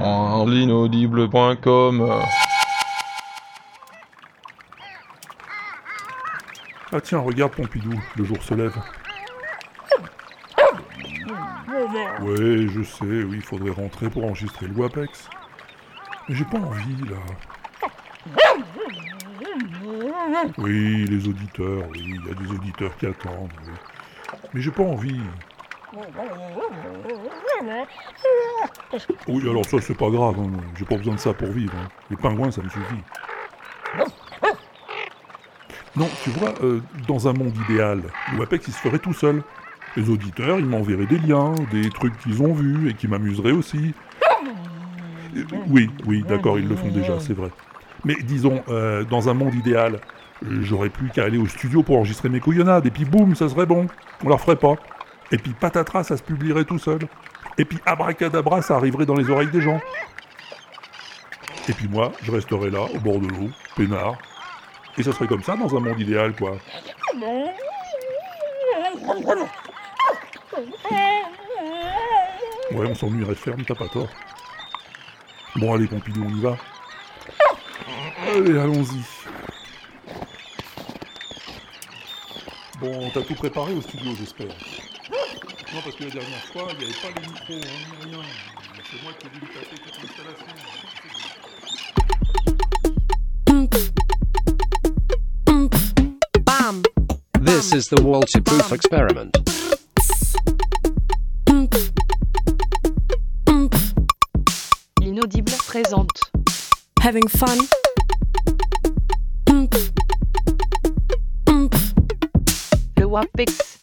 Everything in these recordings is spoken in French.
En. Ah tiens, regarde Pompidou, le jour se lève. Ouais, je sais, oui, il faudrait rentrer pour enregistrer le WAPEX. Mais j'ai pas envie, là. Oui, les auditeurs, oui, il y a des auditeurs qui attendent. oui. Mais j'ai pas envie. Oui, alors ça, c'est pas grave, hein, j'ai pas besoin de ça pour vivre. hein. Les pingouins, ça me suffit. Non, tu vois, euh, dans un monde idéal, le WAPEX, il se ferait tout seul. Les auditeurs, ils m'enverraient des liens, des trucs qu'ils ont vus et qui m'amuseraient aussi. Euh, Oui, oui, d'accord, ils le font déjà, c'est vrai. Mais disons, euh, dans un monde idéal, j'aurais plus qu'à aller au studio pour enregistrer mes couillonnades, et puis boum, ça serait bon. On leur ferait pas. Et puis patatras, ça se publierait tout seul. Et puis abracadabra, ça arriverait dans les oreilles des gens. Et puis moi, je resterais là, au bord de l'eau, peinard. Et ça serait comme ça dans un monde idéal, quoi. Ouais, on s'ennuierait ferme, t'as pas tort. Bon, allez, Pompidou, on y va. Allez, allons-y. Bon, t'as tout préparé au studio, j'espère. Non, parce que la dernière fois, il n'y avait pas les micros, hein, rien. C'est moi qui ai dû me taper toute l'installation. Bam. This is the Walter Proof experiment. L'inaudible présente. Having fun. Le WAPEX.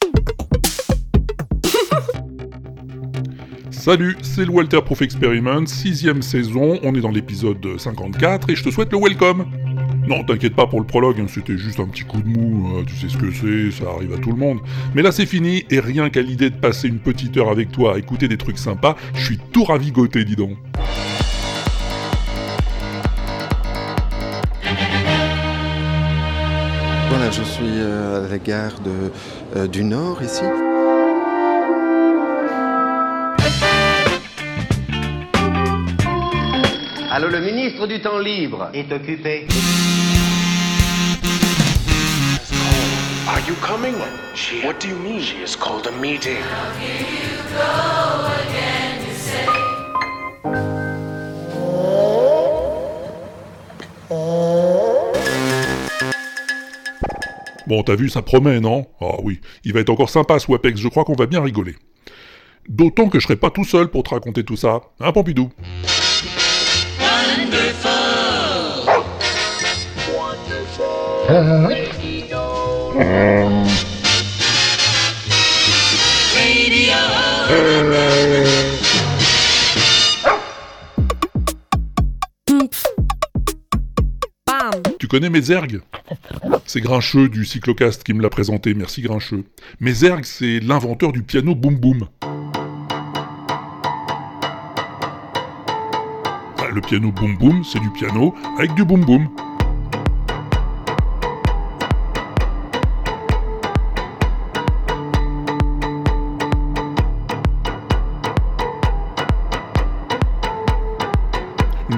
Salut, c'est le Walter Proof Experiment, sixième saison, on est dans l'épisode 54 et je te souhaite le welcome. Non, t'inquiète pas pour le prologue, hein, c'était juste un petit coup de mou, euh, tu sais ce que c'est, ça arrive à tout le monde. Mais là c'est fini, et rien qu'à l'idée de passer une petite heure avec toi à écouter des trucs sympas, je suis tout ravigoté, dis donc. Voilà, je suis euh, à la gare euh, du Nord ici. Allô, le ministre du temps libre est occupé. Are you coming? She, what do you mean? She has called a meeting. Bon, t'as vu, ça promet, non? Ah oui, il va être encore sympa ce WAPEX, je crois qu'on va bien rigoler. D'autant que je serai pas tout seul pour te raconter tout ça, hein Pompidou? Tu connais Mézergue C'est Grincheux du Cyclocast qui me l'a présenté, merci Grincheux. Mézergue, c'est l'inventeur du piano Boom Boom. Le piano Boom Boom, c'est du piano avec du Boom Boom.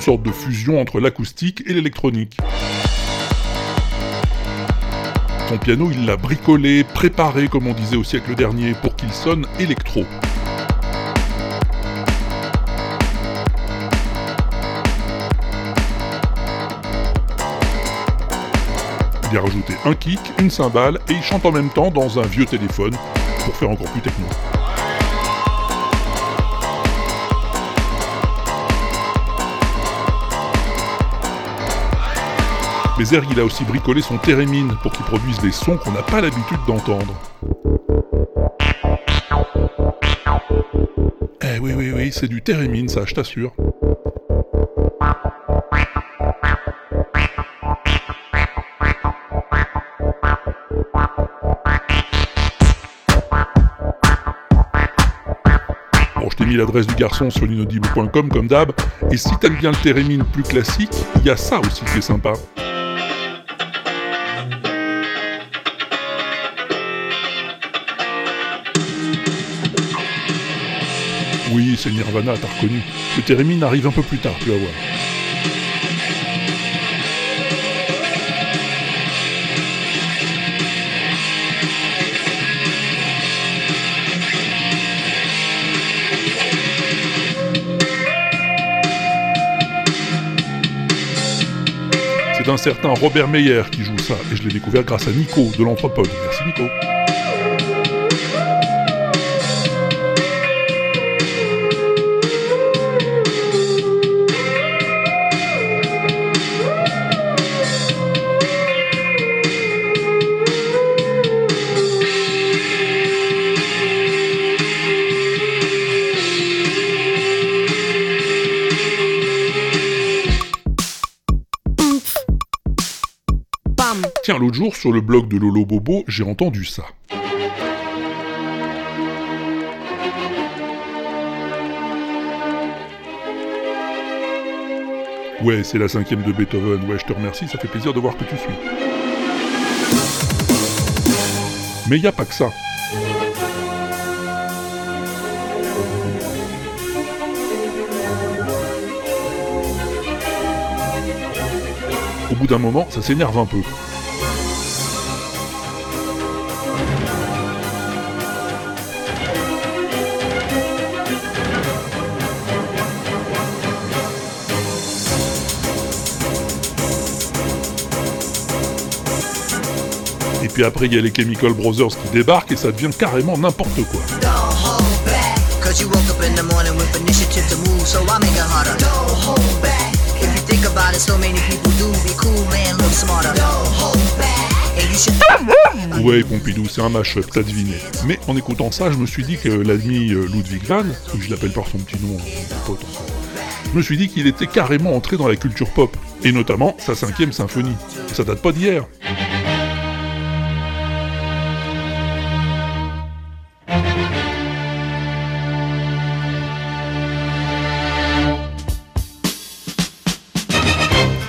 Sorte de fusion entre l'acoustique et l'électronique. Ton piano, il l'a bricolé, préparé, comme on disait au siècle dernier, pour qu'il sonne électro. Il a rajouté un kick, une cymbale, et il chante en même temps dans un vieux téléphone, pour faire encore plus techno. Mais il a aussi bricolé son thérémine pour qu'il produise des sons qu'on n'a pas l'habitude d'entendre. Eh oui, oui, oui, c'est du thérémine, ça, je t'assure. Bon, je t'ai mis l'adresse du garçon sur l'inaudible.com comme d'hab, et si t'aimes bien le thérémine plus classique, il y a ça aussi qui est sympa. Oui, c'est Nirvana, t'as reconnu. Le Theremin arrive un peu plus tard, tu vas voir. C'est un certain Robert Meyer qui joue ça, et je l'ai découvert grâce à Nico de l'Anthropode. Merci Nico. Tiens, l'autre jour, sur le blog de Lolo Bobo, j'ai entendu ça. Ouais, c'est la cinquième de Beethoven. Ouais, je te remercie, ça fait plaisir de voir que tu suis. Mais y a pas que ça. Au bout d'un moment, ça s'énerve un peu. Puis après, il y a les Chemical Brothers qui débarquent et ça devient carrément n'importe quoi. Don't hold back. Cause you woke up in the morning with initiative to move, so I make it harder. Don't hold back. If you think about it, so many people do be cool, man, look smarter. Don't hold back. And you should. Ouais, Pompidou, c'est un mash-up, t'as deviné. Mais en écoutant ça, je me suis dit que l'ami euh, Ludwig van, que je l'appelle par son petit nom, hein, mon pote, je me suis dit qu'il était carrément entré dans la culture pop, et notamment sa cinquième symphonie. Et ça date pas d'hier.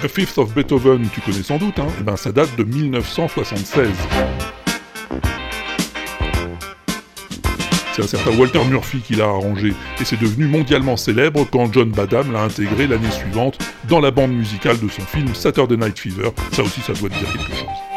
A Fifth of Beethoven, tu connais sans doute, hein Eh ben, ça date de 1976. C'est un certain Walter Murphy qui l'a arrangé, et c'est devenu mondialement célèbre quand John Badham l'a intégré l'année suivante dans la bande musicale de son film Saturday Night Fever. Ça aussi, ça doit dire quelque chose.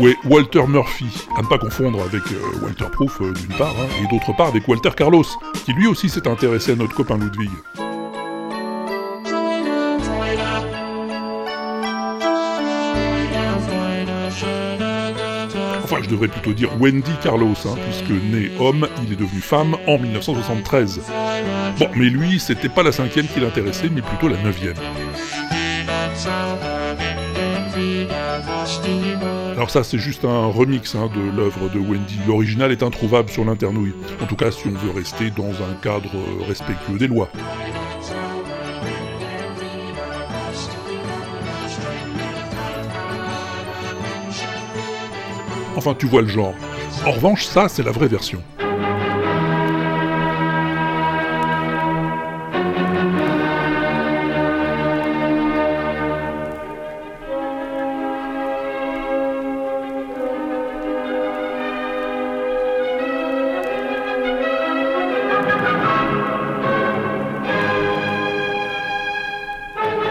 Ouais, Walter Murphy, à ne pas confondre avec euh, Walter Proof euh, d'une part, hein, et d'autre part avec Walter Carlos, qui lui aussi s'est intéressé à notre copain Ludwig. Enfin, je devrais plutôt dire Wendy Carlos, hein, puisque né homme, il est devenu femme en 1973. Bon, mais lui, c'était pas la cinquième qui l'intéressait, mais plutôt la neuvième. Alors ça, c'est juste un remix hein, de l'œuvre de Wendy. L'original est introuvable sur l'internouille. En tout cas, si on veut rester dans un cadre euh, respectueux des lois. Enfin, tu vois le genre. En revanche, ça, c'est la vraie version.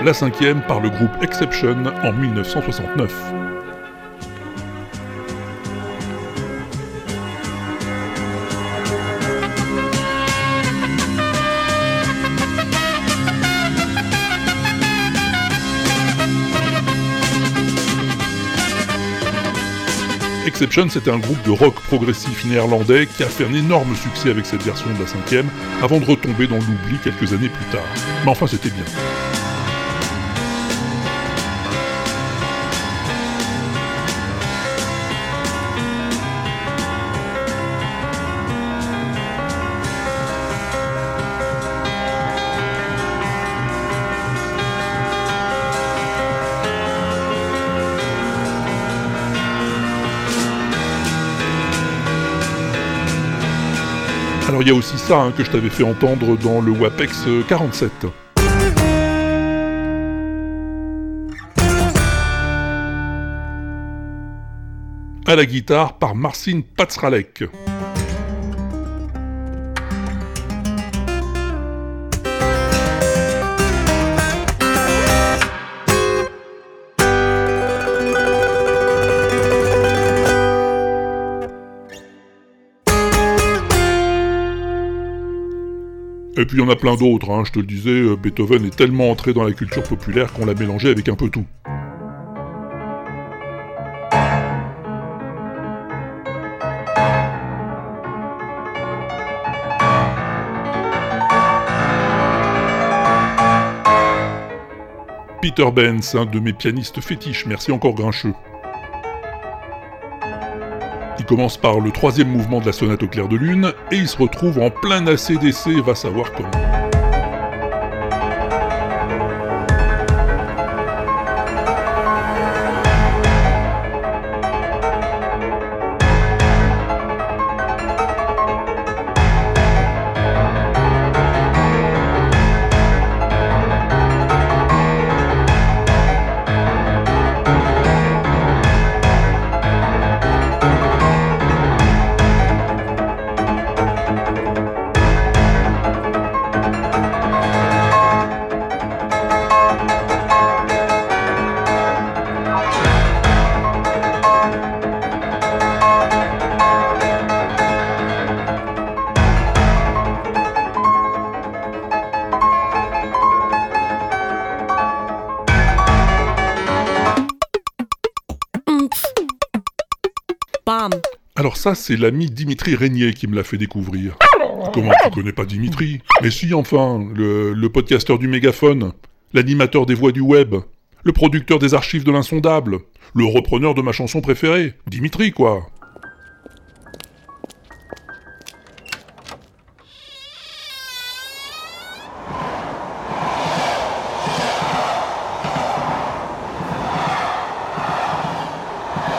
La cinquième par le groupe Exception en 1969. Exception, c'était un groupe de rock progressif néerlandais qui a fait un énorme succès avec cette version de la cinquième, avant de retomber dans l'oubli quelques années plus tard. Mais enfin, c'était bien. Alors il y a aussi ça hein, que je t'avais fait entendre dans le WAPEX euh, 47. À la guitare par Marcin Patzralek. Puis il y en a plein d'autres, hein, je te le disais, euh, Beethoven est tellement entré dans la culture populaire qu'on l'a mélangé avec un peu tout. Peter Benz, un de mes pianistes fétiches, merci encore Grincheux. Commence par le troisième mouvement de la sonate au clair de lune, et il se retrouve en plein ACDC, va savoir comment. Ça, c'est l'ami Dimitri Régnier qui me l'a fait découvrir. Comment tu connais pas Dimitri? Mais si, enfin, le, le podcasteur du mégaphone, l'animateur des voix du web, le producteur des archives de l'insondable, le repreneur de ma chanson préférée, Dimitri, quoi.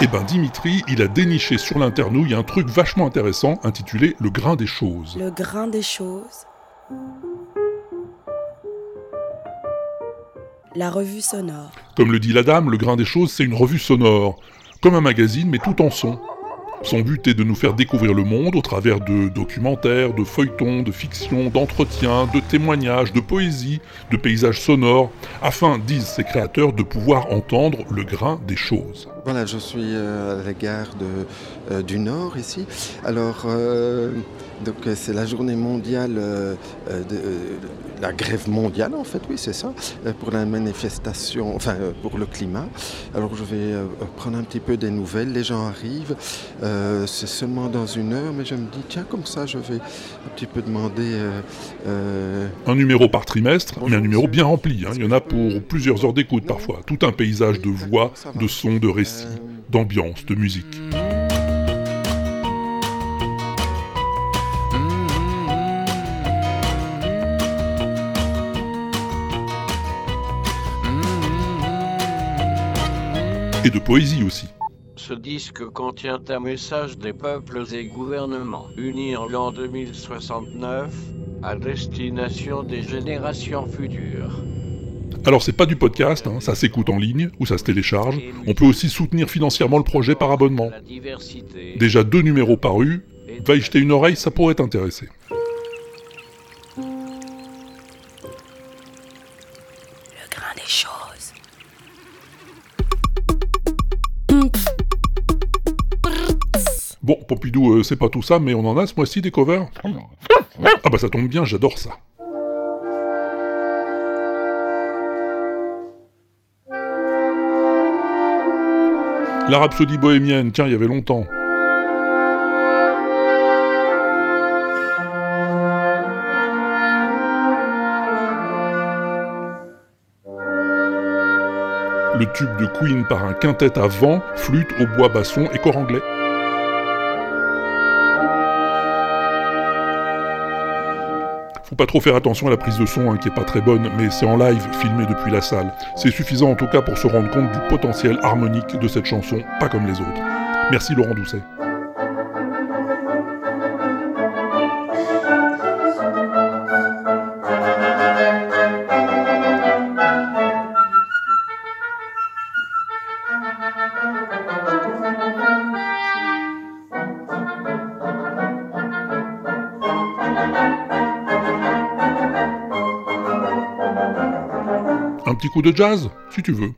Eh ben Dimitri, il a déniché sur l'internouille un truc vachement intéressant intitulé Le grain des choses. Le grain des choses. La revue sonore. Comme le dit la dame, Le grain des choses, c'est une revue sonore, comme un magazine mais tout en son. Son but est de nous faire découvrir le monde au travers de documentaires, de feuilletons, de fictions, d'entretiens, de témoignages, de poésie, de paysages sonores, afin, disent ses créateurs, de pouvoir entendre le grain des choses. Voilà, je suis euh, à la gare de, euh, du Nord ici. Alors, euh, donc c'est la journée mondiale, euh, de, la grève mondiale en fait, oui c'est ça, pour la manifestation, enfin pour le climat. Alors je vais prendre un petit peu des nouvelles, les gens arrivent, euh, c'est seulement dans une heure, mais je me dis tiens comme ça je vais un petit peu demander... Un numéro par trimestre, mais un numéro bien rempli. hein. Il y en a pour plusieurs heures d'écoute parfois. Tout un paysage de voix, de sons, de récits, d'ambiance, de musique. Et de poésie aussi. Ce disque contient un message des peuples et gouvernements unis en l'an 2069 à destination des générations futures. Alors c'est pas du podcast, hein, ça s'écoute en ligne ou ça se télécharge. On peut aussi soutenir financièrement le projet par abonnement. Déjà deux numéros parus, va y jeter une oreille, ça pourrait t'intéresser. Le grain des choses. Bon, Pompidou, euh, c'est pas tout ça, mais on en a ce mois-ci des covers Ah bah ça tombe bien, j'adore ça. La rhapsodie bohémienne, tiens, il y avait longtemps. Le tube de Queen par un quintet à vent, flûte, au bois basson et cor anglais. Pas trop faire attention à la prise de son hein, qui est pas très bonne, mais c'est en live, filmé depuis la salle. C'est suffisant en tout cas pour se rendre compte du potentiel harmonique de cette chanson, pas comme les autres. Merci Laurent Doucet. Petit coup de jazz Si tu veux.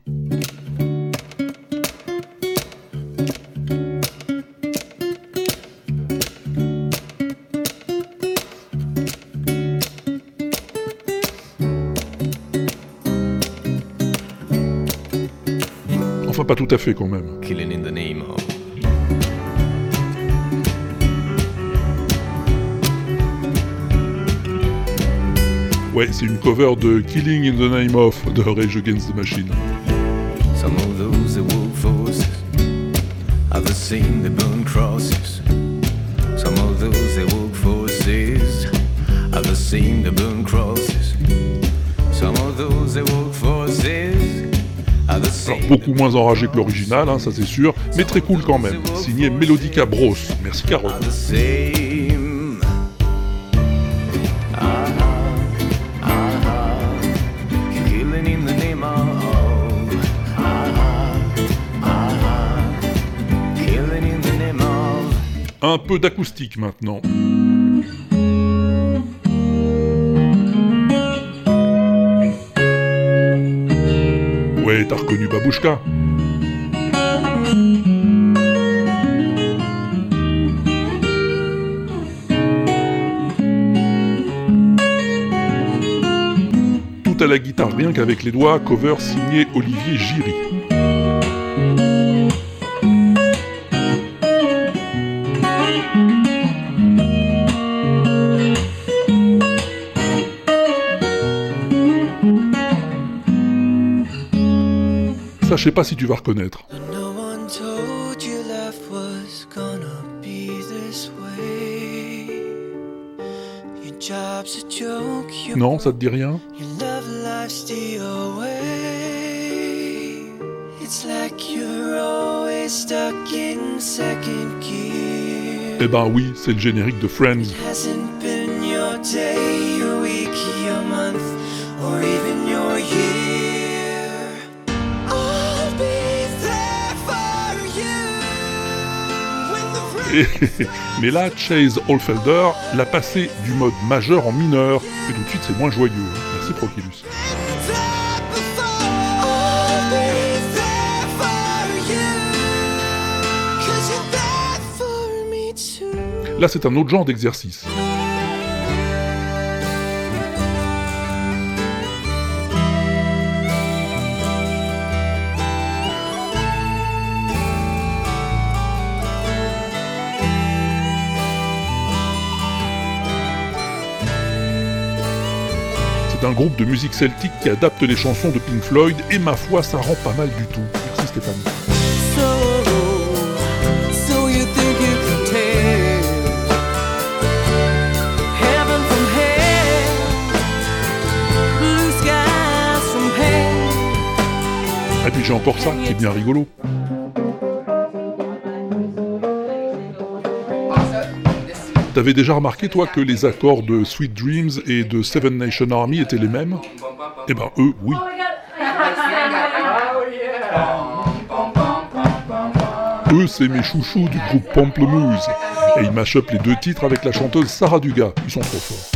Enfin, pas tout à fait quand même. Ouais, c'est une cover de Killing in the Name of de Rage Against the Machine. Some of those that work forces, others seen the burn crosses. Some of those that work forces, others seen the burn crosses. Some of those that work forces, others Alors beaucoup moins enragé que l'original, hein, ça c'est sûr, mais très cool quand même. Signé Melodica Bros. Merci Carole. Un peu d'acoustique maintenant. Ouais, t'as reconnu Babouchka Tout à la guitare rien qu'avec les doigts, cover signé Olivier Giry. Ça, je sais pas si tu vas reconnaître. Non, ça te dit rien? Eh ben oui, c'est le générique de Friends. Mais là, Chase Holfelder l'a passé du mode majeur en mineur, et tout de suite c'est moins joyeux. Merci Proculus. Là, c'est un autre genre d'exercice. C'est un groupe de musique celtique qui adapte les chansons de Pink Floyd et ma foi, ça rend pas mal du tout. Merci Stéphanie. Et puis j'ai encore ça qui est bien rigolo. T'avais déjà remarqué toi que les accords de Sweet Dreams et de Seven Nation Army étaient les mêmes? Eh ben eux, oui. Eux, c'est mes chouchous du groupe Pamplemousse. Et ils up les deux titres avec la chanteuse Sarah Dugas. Ils sont trop forts.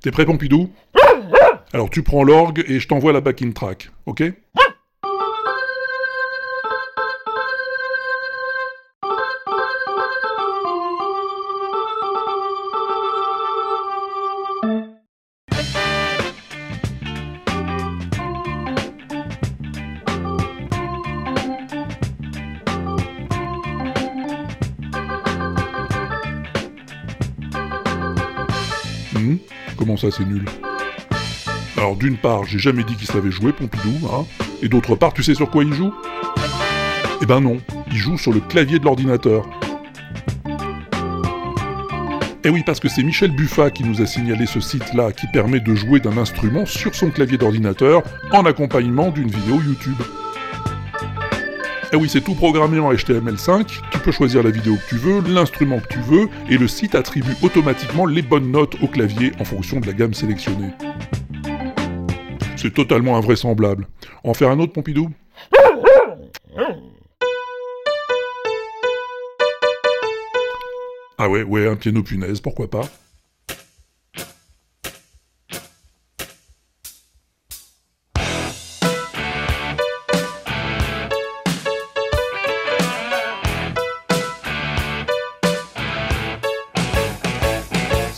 T'es prêt, Pompidou? Alors tu prends l'orgue et je t'envoie la backing track, ok? Ça, c'est nul Alors, d'une part, j'ai jamais dit qu'il savait jouer, Pompidou, hein Et d'autre part, tu sais sur quoi il joue? Eh ben non, il joue sur le clavier de l'ordinateur. Eh oui, parce que c'est Michel Buffat qui nous a signalé ce site-là qui permet de jouer d'un instrument sur son clavier d'ordinateur en accompagnement d'une vidéo YouTube. Eh oui, c'est tout programmé en HTML5, tu peux choisir la vidéo que tu veux, l'instrument que tu veux, et le site attribue automatiquement les bonnes notes au clavier en fonction de la gamme sélectionnée. C'est totalement invraisemblable. En faire un autre, Pompidou? Ah ouais, ouais, un piano punaise, pourquoi pas?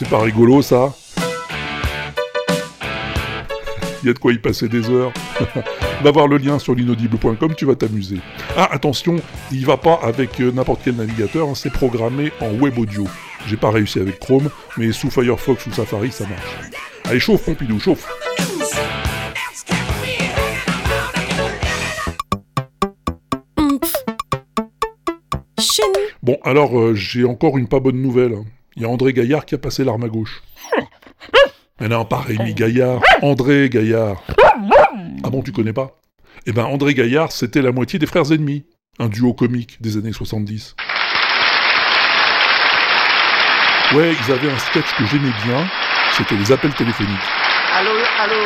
C'est pas rigolo ça Il y a de quoi y passer des heures. Va voir le lien sur l'inaudible.com, tu vas t'amuser. Ah, attention, il va pas avec euh, n'importe quel navigateur, hein, c'est programmé en web audio. J'ai pas réussi avec Chrome, mais sous Firefox ou Safari, ça marche. Allez, chauffe, Pompidou, chauffe Bon, alors, euh, j'ai encore une pas bonne nouvelle. Il y a André Gaillard qui a passé l'arme à gauche. Mais non, pas Rémi Gaillard, André Gaillard. Ah bon, tu connais pas? Eh ben, André Gaillard, c'était la moitié des Frères Ennemis, un duo comique des années 70. Ouais, ils avaient un sketch que j'aimais bien, c'était les appels téléphoniques. Allô, allô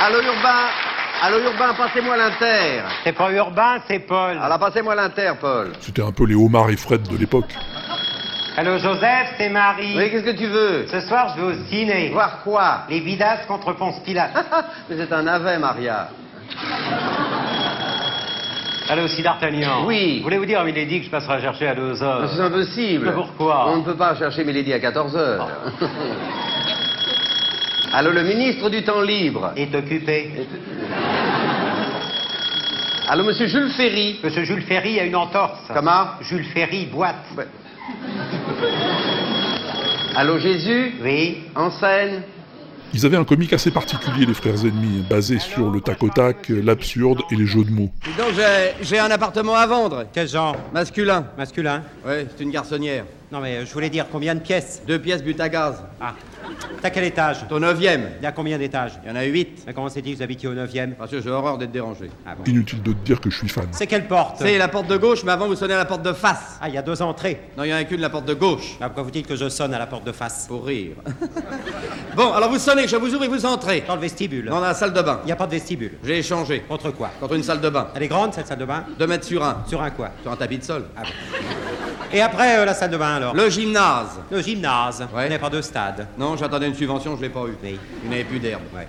Allô, Urbain Allô, Urbain, passez-moi l'inter. C'est pas Urbain, c'est Paul. Alors, passez-moi l'inter, Paul. C'était un peu les Omar et Fred de l'époque. Allô Joseph, c'est Marie. Oui, qu'est-ce que tu veux? Ce soir, je vais au ciné. Voir quoi? Les Vidas contre Ponce Pilate. Mais c'est un navet, Maria. Allô, si d'Artagnan. Oui. Voulez-vous dire à Milady que je passerai chercher à 2 heures? C'est impossible. Mais pourquoi? On ne peut pas chercher Milady à 14 heures. Allô, le ministre du temps libre. Est occupé. Allô, monsieur Jules Ferry. Monsieur Jules Ferry a une entorse. Comment? Jules Ferry boite. Allô, Jésus? Oui. En scène? Ils avaient un comique assez particulier, les Frères Ennemis, basé sur le tac au tac, l'absurde et les jeux de mots. Donc, j'ai- j'ai un appartement à vendre. Quel genre? Masculin. Masculin? Oui, c'est une garçonnière. Non mais euh, je voulais dire combien de pièces Deux pièces but à gaz. Ah. T'as quel étage Au neuvième. Il y a combien d'étages Il y en a huit. Mais comment c'est dit que vous habitiez au neuvième Parce que j'ai horreur d'être dérangé. Ah bon Inutile de te dire que je suis fan. C'est quelle porte C'est la porte de gauche, mais avant vous sonnez à la porte de face. Ah, il y a deux entrées. Non, il y en a qu'une, la porte de gauche. Ah, pourquoi vous dites que je sonne à la porte de face Pour rire. bon, alors vous sonnez, je vous ouvre et vous entrez. Dans le vestibule. Dans la salle de bain. Il n'y a pas de vestibule. J'ai échangé. Contre quoi Contre une salle de bain. Elle est grande cette salle de bain Deux mètres sur un. Sur un quoi Sur un tapis de sol. Ah bon. Et après euh, la salle de bain alors Le gymnase. Le gymnase. Ouais. Vous n'avez pas de stade. Non, j'attendais une subvention, je l'ai pas eu. Oui. Il n'avait plus d'herbe. Ouais.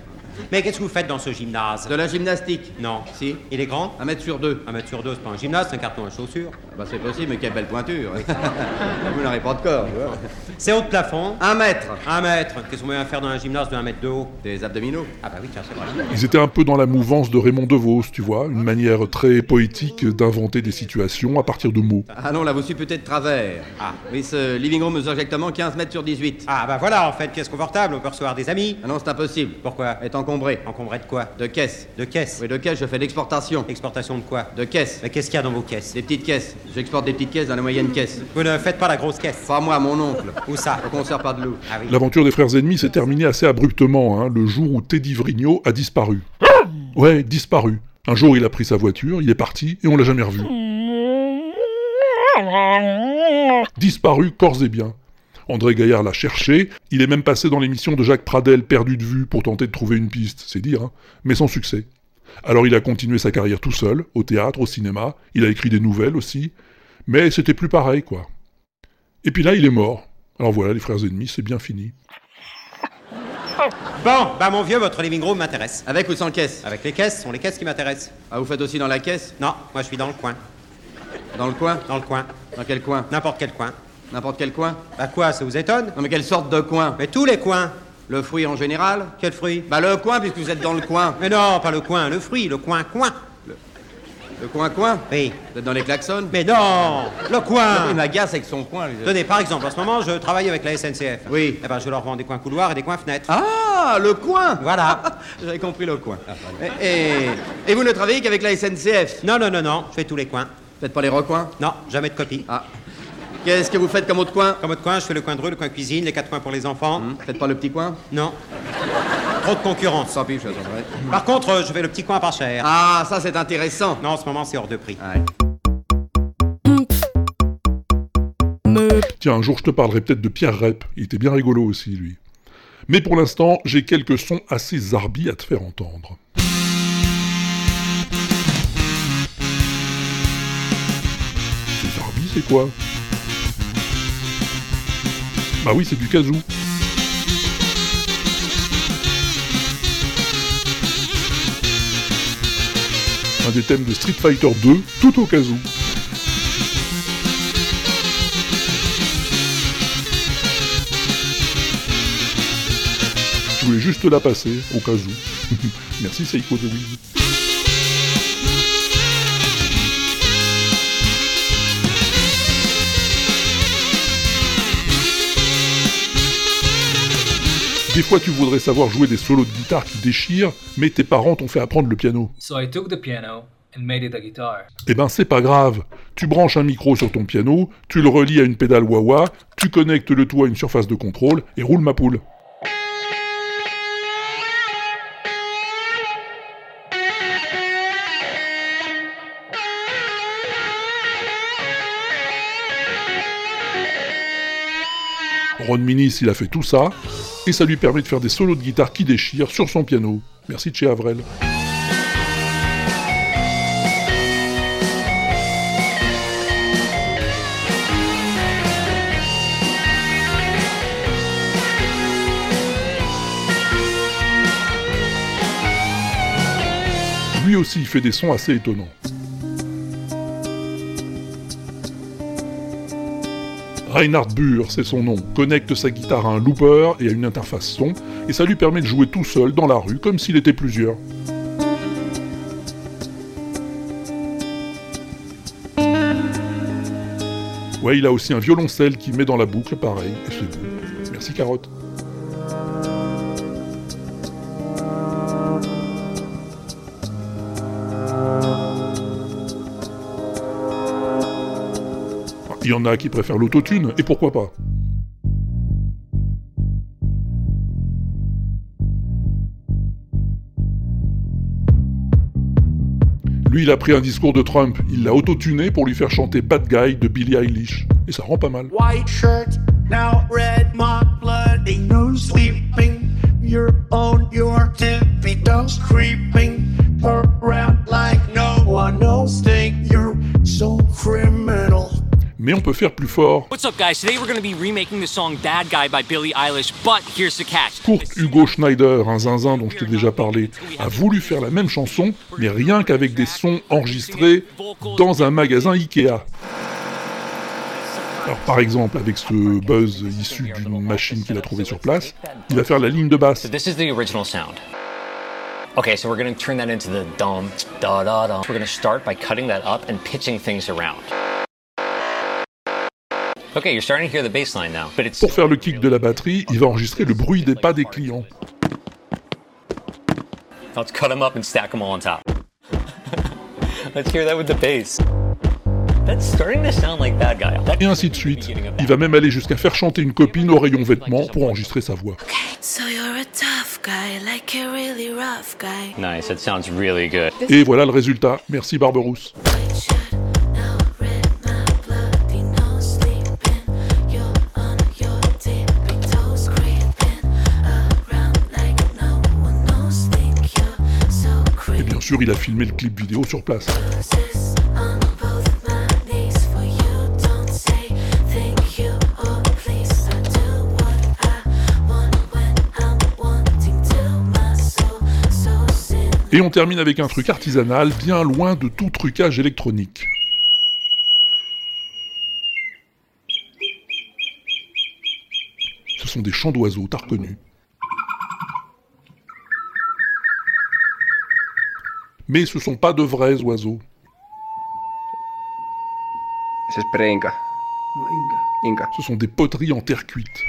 Mais qu'est-ce que vous faites dans ce gymnase? De la gymnastique. Non. Si. Il est grand? Un mètre sur deux. Un mètre sur deux, c'est pas un gymnase, c'est un carton à chaussures. Bah c'est possible, mais quelle belle pointure. vous n'aurez pas de corps. tu vois. C'est haut de plafond Un mètre. Un mètre. Qu'est-ce que vous voulez faire dans un gymnase de un mètre de haut? Des abdominaux. Ah bah oui, tiens, c'est vrai. Ils étaient un peu dans la mouvance de Raymond DeVos, tu vois, une manière très poétique d'inventer des situations à partir de mots. Ah non, là vous supputez de travers. Ah. Oui, ce living room mesure exactement 15 mètres sur 18. Ah bah voilà, en fait, pièce confortable, on peut recevoir des amis. Ah non, c'est impossible. Pourquoi? Encombré. Encombré de quoi? De caisse. De caisses. Oui, de caisse, je fais l'exportation. Exportation de quoi? De caisse. Mais qu'est-ce qu'il y a dans vos caisses? Des petites caisses. J'exporte des petites caisses dans la moyenne caisse. Vous ne faites pas la grosse caisse? Pas moi, mon oncle. Où ça? Au concert pas de loup. Ah oui. L'aventure des frères ennemis s'est terminée assez abruptement, hein, le jour où Teddy Vrigno a disparu. Ouais, disparu. Un jour, il a pris sa voiture, il est parti, et on l'a jamais revu. Disparu corps et bien. André Gaillard l'a cherché, il est même passé dans l'émission de Jacques Pradel, perdu de vue, pour tenter de trouver une piste, c'est dire, hein, mais sans succès. Alors il a continué sa carrière tout seul, au théâtre, au cinéma, il a écrit des nouvelles aussi, mais c'était plus pareil, quoi. Et puis là, il est mort. Alors voilà, les frères ennemis, c'est bien fini. Bon, bah mon vieux, votre living room m'intéresse. Avec ou sans caisse? Avec les caisses, ce sont les caisses qui m'intéressent. Ah, vous faites aussi dans la caisse? Non, moi je suis dans le coin. Dans le coin? Dans le coin. Dans quel coin? N'importe quel coin. N'importe quel coin Bah quoi, ça vous étonne? Non mais quelle sorte de coin? Mais tous les coins. Le fruit en général? Quel fruit? Bah le coin puisque vous êtes dans le coin. Mais non, pas le coin, le fruit, le coin-coin. Le coin-coin Oui. Vous êtes dans les klaxons? Mais non Le coin Il m'agace avec son coin. lui. Tenez, par exemple, en ce moment, je travaille avec la SNCF. Oui. Eh ben, je leur vends des coins couloirs et des coins fenêtres. Ah, le coin Voilà. J'avais compris le coin. Et, et, et vous ne travaillez qu'avec la SNCF Non, non, non, non, je fais tous les coins. Faites pas les recoins? Non, jamais de copie. Ah. Qu'est-ce que vous faites comme autre coin Comme autre coin, je fais le coin de rue, le coin cuisine, les quatre coins pour les enfants. Hum, Faites pas le petit coin Non. Trop de concurrence. Sans pif, je vrai. Par contre, euh, je fais le petit coin pas cher. Ah, ça c'est intéressant. Non, en ce moment, c'est hors de prix. Ouais. Tiens, un jour je te parlerai peut-être de Pierre Rep, il était bien rigolo aussi lui. Mais pour l'instant, j'ai quelques sons assez zarbi à te faire entendre. C'est zarbi, c'est quoi? Bah oui, c'est du kazoo. Un des thèmes de Street Fighter 2, tout au kazoo. Je voulais juste la passer, au cas où. Merci Seiko The Wiz. Des fois, tu voudrais savoir jouer des solos de guitare qui déchirent, mais tes parents t'ont fait apprendre le piano. So I took the piano and made it a guitar. Eh ben, c'est pas grave. Tu branches un micro sur ton piano, tu le relis à une pédale wah tu connectes le tout à une surface de contrôle et roule ma poule. Ron Minis, il a fait tout ça, et ça lui permet de faire des solos de guitare qui déchirent sur son piano. Merci de chez Avrel. Lui aussi, il fait des sons assez étonnants. Reinhard Burr, c'est son nom, connecte sa guitare à un looper et à une interface son, et ça lui permet de jouer tout seul dans la rue comme s'il était plusieurs. Ouais, il a aussi un violoncelle qui met dans la boucle, pareil, c'est bon. Merci Carotte. Il y en a qui préfèrent l'autotune, et pourquoi pas Lui, il a pris un discours de Trump, il l'a autotuné pour lui faire chanter Bad Guy de Billie Eilish. Et ça rend pas mal. White shirt, now red, my blood, ain't no sleeping. You're on your tippy toes, creeping around like no one else think you're so criminal. Mais on peut faire plus fort. What's up, guys? Today we're going to be remaking the song Bad Guy by Billie Eilish, but here's the catch. Kurt Hugo Schneider, un zinzin dont je t'ai déjà parlé, a voulu faire la même chanson, mais rien qu'avec des sons enregistrés dans un magasin Ikea. Alors par exemple, avec ce buzz issu d'une machine qu'il a trouvé sur place, il va faire la ligne de basse. So this is the original sound. Okay, so we're going to turn that into the dum da da da. We're going to start by cutting that up and pitching things around. Pour faire le kick de la batterie, il va enregistrer le bruit des pas des clients. let's cut them up and stack them all on top. let's hear that with the bass. That's starting to sound like Bad Guy. That- Et ainsi de suite. Il va même aller jusqu'à faire chanter une copine au rayon vêtements pour enregistrer sa voix. So you're a tough guy, like a really rough guy. Nice, that sounds really good. Et voilà le résultat. Merci Barberousse. sûr, il a filmé le clip vidéo sur place. Et on termine avec un truc artisanal, bien loin de tout trucage électronique. Ce sont des chants d'oiseaux, t'as reconnu. Mais ce sont pas de vrais oiseaux. Ce sont des poteries en terre cuite.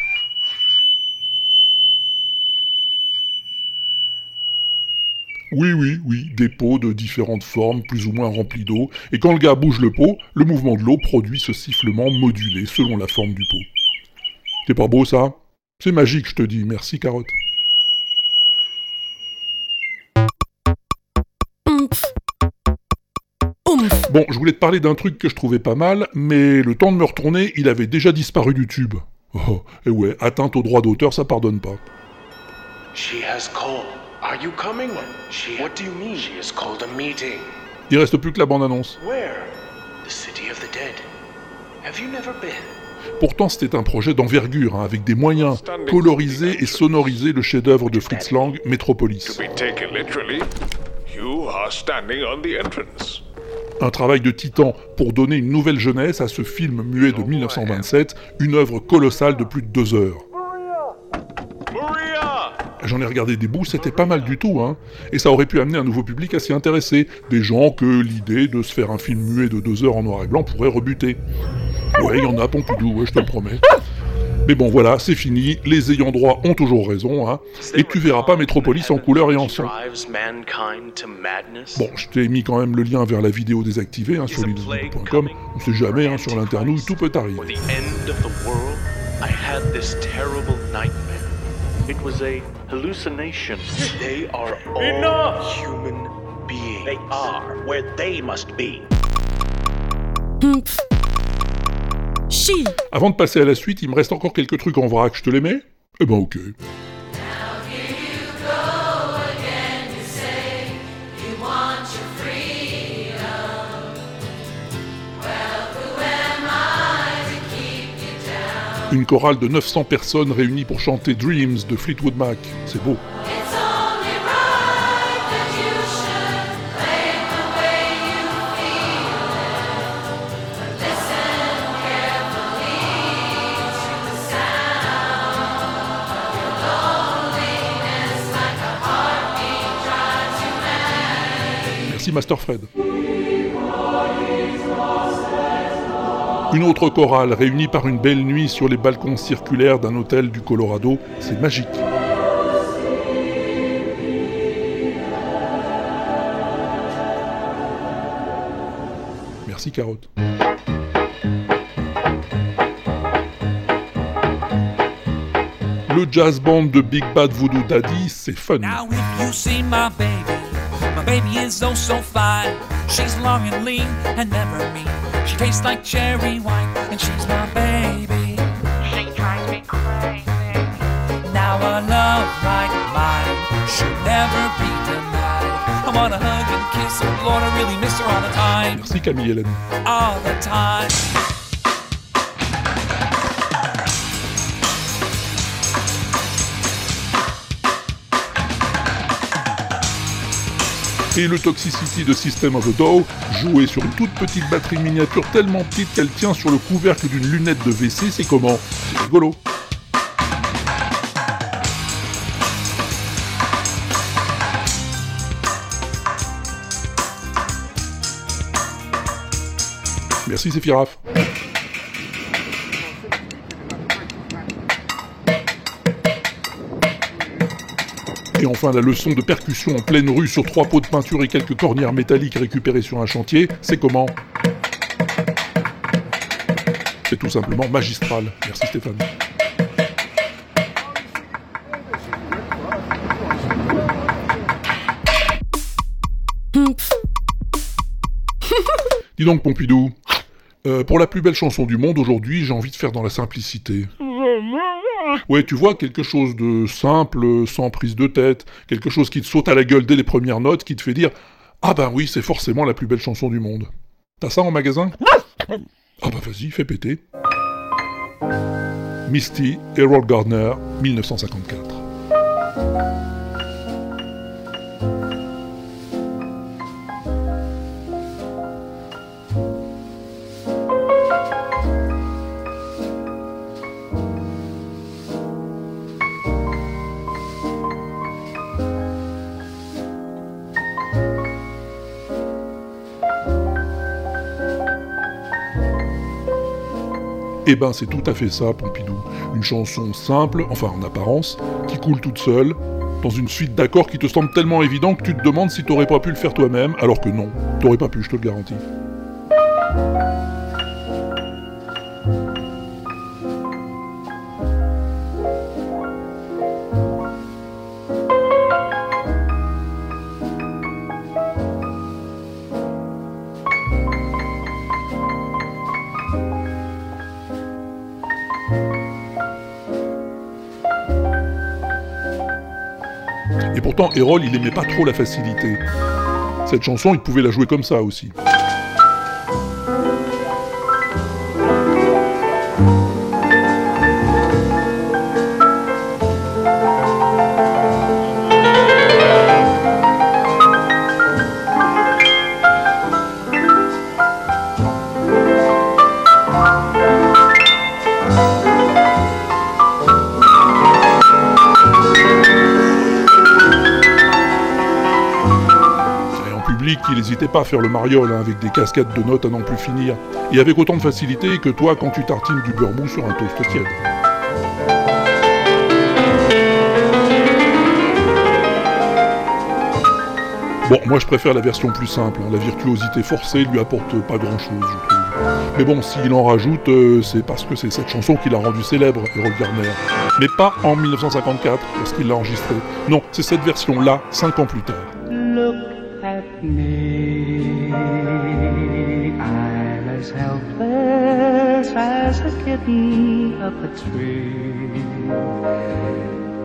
Oui, oui, oui, des pots de différentes formes, plus ou moins remplis d'eau, et quand le gars bouge le pot, le mouvement de l'eau produit ce sifflement modulé selon la forme du pot. C'est pas beau ça? C'est magique, je te dis, merci carotte. Bon, je voulais te parler d'un truc que je trouvais pas mal, mais le temps de me retourner, il avait déjà disparu du tube. Oh, et ouais, atteinte au droit d'auteur, ça pardonne pas. She has called. Are you coming? She. What do you mean? She has called a meeting. Il reste plus que la bande-annonce. Where? The city of the dead. Have you never been? Pourtant, c'était un projet d'envergure, hein, avec des moyens, coloriser et sonoriser le chef-d'œuvre de Fritz Lang, Metropolis. To be taken literally, you are standing on the entrance. Un travail de titan pour donner une nouvelle jeunesse à ce film muet de 1927, une œuvre colossale de plus de deux heures. J'en ai regardé des bouts, c'était pas mal du tout, hein. Et ça aurait pu amener un nouveau public à s'y intéresser. Des gens que l'idée de se faire un film muet de deux heures en noir et blanc pourrait rebuter. Ouais, il y en a, Pompidou, ouais, je te le promets. Mais bon, voilà, c'est fini, les ayants droit ont toujours raison, hein. Et tu verras pas Métropolis en couleur et en son. Bon, je t'ai mis quand même le lien vers la vidéo désactivée hein, sur linuxbook.com. On sait jamais, hein, sur l'internouille, tout peut arriver. It was a hallucination. They are all Enough! human beings. They are where they must be. Avant de passer à la suite, il me reste encore quelques trucs en vrac, je te les mets? Eh ben ok. Une chorale de 900 personnes réunies pour chanter Dreams de Fleetwood Mac. C'est beau. Une autre chorale réunie par une belle nuit sur les balcons circulaires d'un hôtel du Colorado, c'est magique. Merci Carotte. Le jazz band de Big Bad Voodoo Daddy, c'est fun. Baby is oh so fine. She's long and lean and never mean. She tastes like cherry wine, and she's my baby. She drives me crazy. Now a love like mine should never be denied. I wanna hug and kiss her, Lord, I really miss her all the time, Merci Camille Hélène. all the time. Et le Toxicity de System of a Down, joué sur une toute petite batterie miniature tellement petite qu'elle tient sur le couvercle d'une lunette de WC, c'est comment? C'est rigolo. Merci Séphiraf. Et enfin, la leçon de percussion en pleine rue sur trois pots de peinture et quelques cornières métalliques récupérées sur un chantier, c'est comment C'est tout simplement magistral. Merci Stéphane. Dis donc Pompidou, euh, pour la plus belle chanson du monde aujourd'hui, j'ai envie de faire dans la simplicité. Ouais, tu vois, quelque chose de simple, sans prise de tête, quelque chose qui te saute à la gueule dès les premières notes, qui te fait dire Ah ben oui, c'est forcément la plus belle chanson du monde. T'as ça en magasin? Ah bah vas-y, fais péter. Misty, Harold Gardner, 1954. Eh ben c'est tout à fait ça, Pompidou. Une chanson simple, enfin en apparence, qui coule toute seule, dans une suite d'accords qui te semble tellement évident que tu te demandes si t'aurais pas pu le faire toi-même, alors que non, t'aurais pas pu, je te le garantis. Et pourtant, Erol, il aimait pas trop la facilité. Cette chanson, il pouvait la jouer comme ça aussi. Pas à faire le mariole hein, avec des cascades de notes à n'en plus finir, et avec autant de facilité que toi quand tu tartines du beurre mou sur un toast tiède. Bon, moi je préfère la version plus simple, hein. la virtuosité forcée lui apporte pas grand chose, je trouve. Mais bon, s'il en rajoute, euh, c'est parce que c'est cette chanson qui l'a rendu célèbre, Errol Garner. Mais pas en 1954, lorsqu'il l'a enregistrée. Non, c'est cette version-là, 5 ans plus tard. As a kitten up a tree.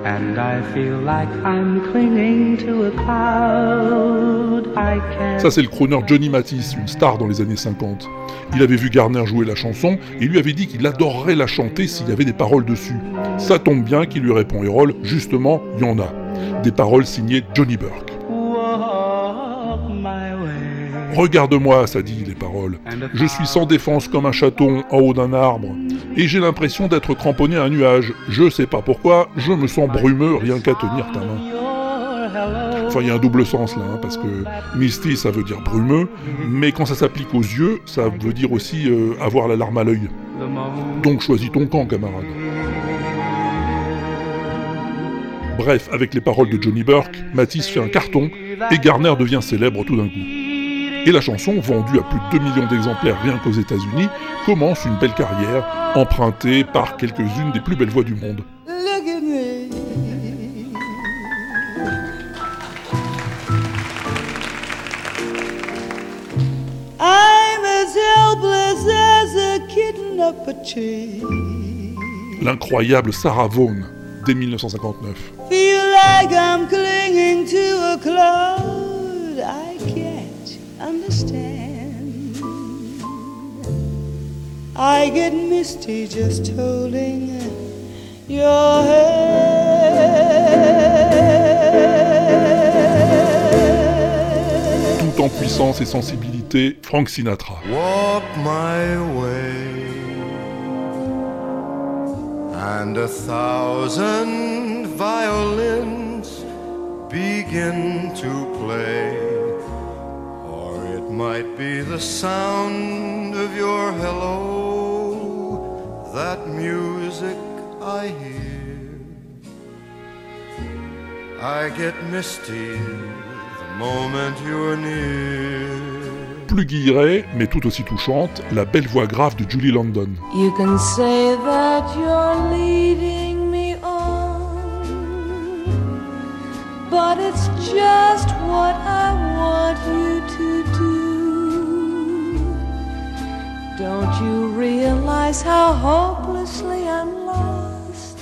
And I feel like I'm clinging to a cloud. I can't. Ça, c'est le crooner Johnny Mathis, une star dans les années 50. Il avait vu Garner jouer la chanson et lui avait dit qu'il adorerait la chanter s'il y avait des paroles dessus. Ça tombe bien qu'il lui répond Errol, justement, il y en a. Des paroles signées Johnny Burke. Regarde-moi, ça dit les paroles. Je suis sans défense comme un chaton en haut d'un arbre. Et j'ai l'impression d'être cramponné à un nuage. Je sais pas pourquoi, je me sens brumeux rien qu'à tenir ta main. Enfin, il y a un double sens là, hein, parce que misty ça veut dire brumeux, mais quand ça s'applique aux yeux, ça veut dire aussi euh, avoir la larme à l'œil. Donc choisis ton camp, camarade. Bref, avec les paroles de Johnny Burke, Matisse fait un carton et Garner devient célèbre tout d'un coup. Et la chanson, vendue à plus de 2 millions d'exemplaires rien qu'aux États-Unis, commence une belle carrière, empruntée par quelques-unes des plus belles voix du monde. L'incroyable Sarah Vaughan, dès 1959. Feel like I'm clinging to a cloud I understand. I get misty just holding your hand. Tout en puissance et sensibilité, Frank Sinatra. Walk my way, and a thousand violins begin to play. Might be the sound of your hello, that music I hear. I get misty the moment you're near. Plus guillerée, mais tout aussi touchante, la belle voix grave de Julie London. You can say that you're leading me on, but it's just what I want you to realize how hopelessly I'm lost?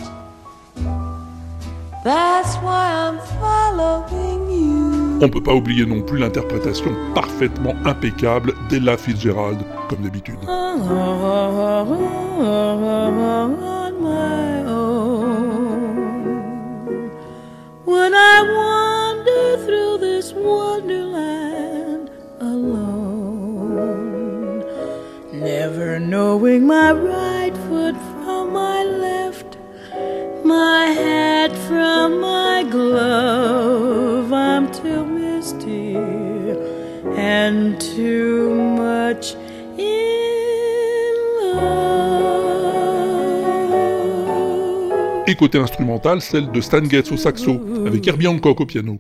That's why I'm following you. On peut pas oublier non plus l'interprétation parfaitement impeccable d'Ella Fitzgerald, comme d'habitude. knowing my right foot from my left, my hat from my glove. I'm too misty and too much. Et côté instrumental, celle de Stan Getz au saxo, avec Herbie Hancock au piano.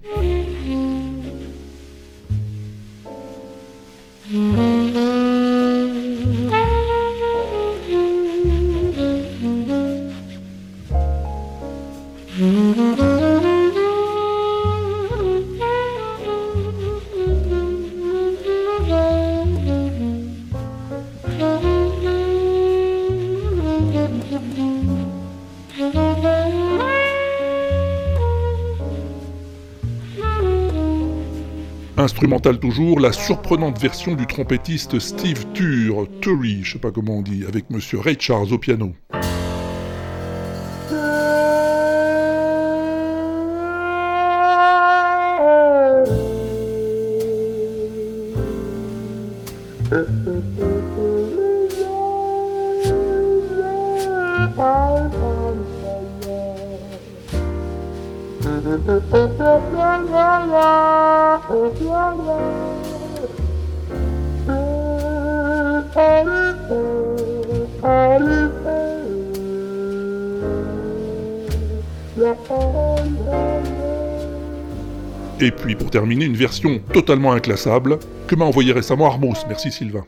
Instrumental toujours, la surprenante version du trompettiste Steve Ture, Turi, je sais pas comment on dit, avec Monsieur Ray Charles au piano. Et puis pour terminer, une version totalement inclassable que m'a envoyé récemment Armos. Merci Sylvain.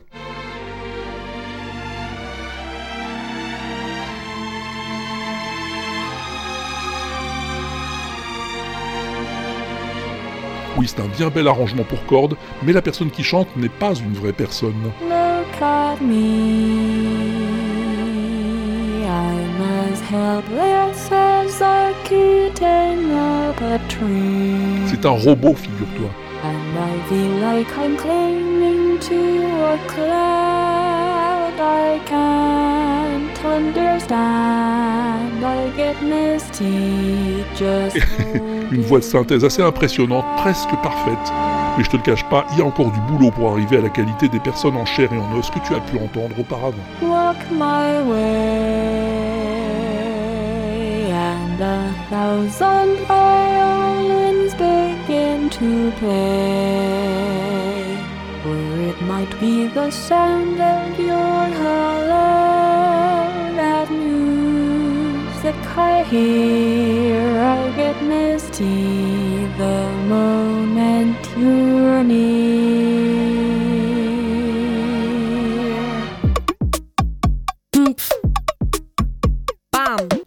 Oui, c'est un bien bel arrangement pour cordes, mais la personne qui chante n'est pas une vraie personne. Look at me. I'm as helpless as a kitten up a tree. C'est un robot, figure-toi. And I feel like I'm clinging to a cloud I can't understand. I get misty just Une voix de synthèse assez impressionnante, presque parfaite. Mais je te le cache pas, il y a encore du boulot pour arriver à la qualité des personnes en chair et en os que tu as pu entendre auparavant. walk my way, and a thousand begin to play. Or it might be the sound of your music I hear. I get misty the moment you're near.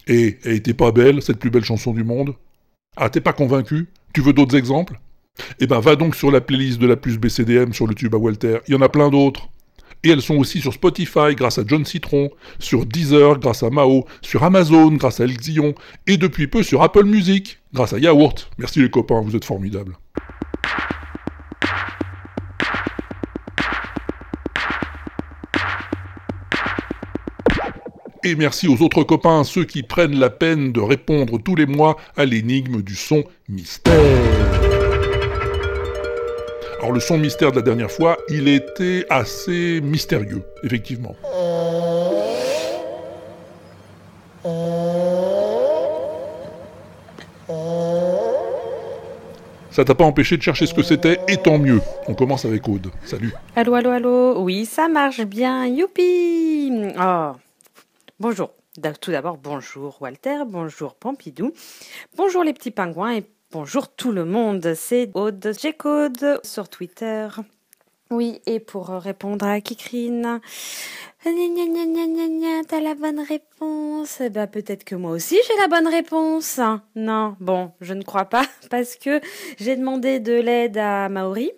Et elle était pas belle, cette plus belle chanson du monde? Ah, t'es pas convaincu Tu veux d'autres exemples? Eh ben, va donc sur la playlist de la plus BCDM sur le tube à Walter, il y en a plein d'autres. Et elles sont aussi sur Spotify grâce à John Citron, sur Deezer grâce à Mao, sur Amazon grâce à El Xion, et depuis peu sur Apple Music grâce à Yaourt. Merci les copains, vous êtes formidables. Et merci aux autres copains, ceux qui prennent la peine de répondre tous les mois à l'énigme du son mystère. Alors le son mystère de la dernière fois, il était assez mystérieux, effectivement. Ça t'a pas empêché de chercher ce que c'était, et tant mieux. On commence avec Aude. Salut. Allô, allô, allô. Oui, ça marche bien. Youpi. Oh. Bonjour. Tout d'abord, bonjour Walter, bonjour Pompidou, bonjour les petits pingouins bonjour tout le monde. C'est Aude G-Code sur Twitter. Oui, et pour répondre à Kikrine, gna, t'as la bonne réponse. Eh ben, peut-être que moi aussi j'ai la bonne réponse. Non, bon, je ne crois pas parce que j'ai demandé de l'aide à Maori.